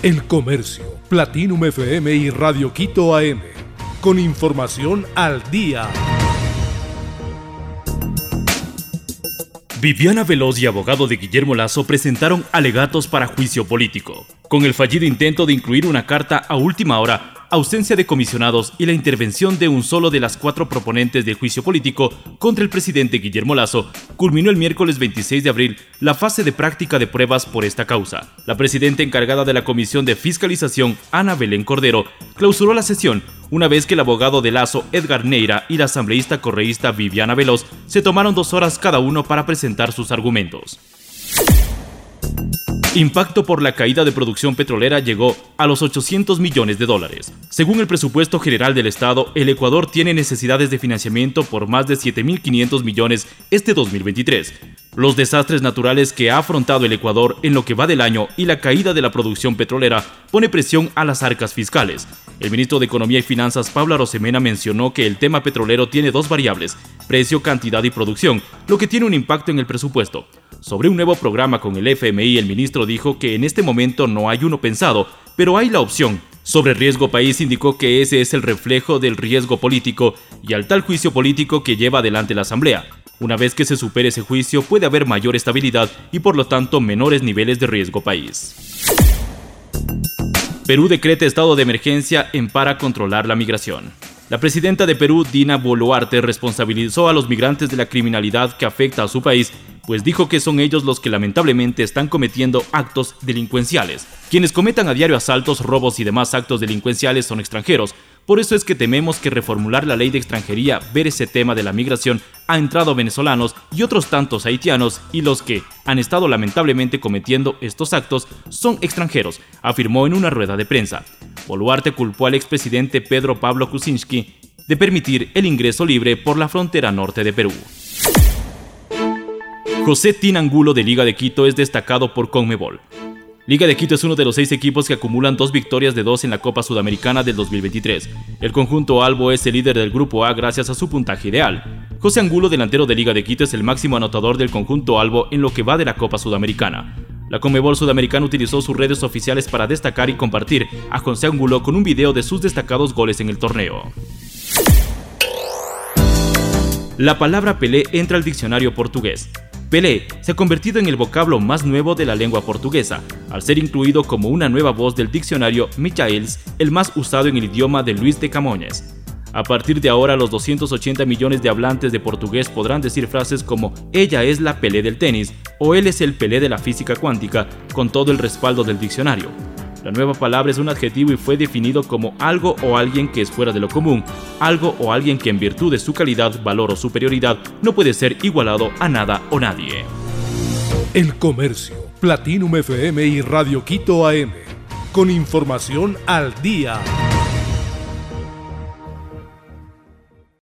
El Comercio, Platinum FM y Radio Quito AM. Con información al día. Viviana Veloz y abogado de Guillermo Lazo presentaron alegatos para juicio político, con el fallido intento de incluir una carta a última hora ausencia de comisionados y la intervención de un solo de las cuatro proponentes del juicio político contra el presidente Guillermo Lazo, culminó el miércoles 26 de abril la fase de práctica de pruebas por esta causa. La presidenta encargada de la Comisión de Fiscalización, Ana Belén Cordero, clausuró la sesión una vez que el abogado de Lazo, Edgar Neira, y la asambleísta correísta Viviana Veloz se tomaron dos horas cada uno para presentar sus argumentos. Impacto por la caída de producción petrolera llegó a los 800 millones de dólares. Según el presupuesto general del Estado, el Ecuador tiene necesidades de financiamiento por más de 7.500 millones este 2023. Los desastres naturales que ha afrontado el Ecuador en lo que va del año y la caída de la producción petrolera pone presión a las arcas fiscales. El ministro de Economía y Finanzas, Pablo Rosemena, mencionó que el tema petrolero tiene dos variables, precio, cantidad y producción, lo que tiene un impacto en el presupuesto. Sobre un nuevo programa con el FMI, el ministro dijo que en este momento no hay uno pensado, pero hay la opción. Sobre riesgo país indicó que ese es el reflejo del riesgo político y al tal juicio político que lleva adelante la Asamblea. Una vez que se supere ese juicio puede haber mayor estabilidad y por lo tanto menores niveles de riesgo país. Perú decreta estado de emergencia en para controlar la migración. La presidenta de Perú, Dina Boluarte, responsabilizó a los migrantes de la criminalidad que afecta a su país pues dijo que son ellos los que lamentablemente están cometiendo actos delincuenciales. Quienes cometan a diario asaltos, robos y demás actos delincuenciales son extranjeros. Por eso es que tememos que reformular la ley de extranjería, ver ese tema de la migración, ha entrado venezolanos y otros tantos haitianos y los que han estado lamentablemente cometiendo estos actos son extranjeros, afirmó en una rueda de prensa. Boluarte culpó al expresidente Pedro Pablo Kuczynski de permitir el ingreso libre por la frontera norte de Perú. José Tinangulo de Liga de Quito es destacado por Conmebol. Liga de Quito es uno de los seis equipos que acumulan dos victorias de dos en la Copa Sudamericana del 2023. El conjunto Albo es el líder del Grupo A gracias a su puntaje ideal. José Angulo, delantero de Liga de Quito, es el máximo anotador del conjunto Albo en lo que va de la Copa Sudamericana. La Conmebol Sudamericana utilizó sus redes oficiales para destacar y compartir a José Angulo con un video de sus destacados goles en el torneo. La palabra Pelé entra al diccionario portugués. Pelé se ha convertido en el vocablo más nuevo de la lengua portuguesa, al ser incluido como una nueva voz del diccionario Michaels, el más usado en el idioma de Luis de Camões. A partir de ahora, los 280 millones de hablantes de portugués podrán decir frases como ella es la Pelé del tenis o él es el Pelé de la física cuántica, con todo el respaldo del diccionario. La nueva palabra es un adjetivo y fue definido como algo o alguien que es fuera de lo común, algo o alguien que en virtud de su calidad, valor o superioridad no puede ser igualado a nada o nadie. El Comercio, Platinum FM y Radio Quito AM, con información al día.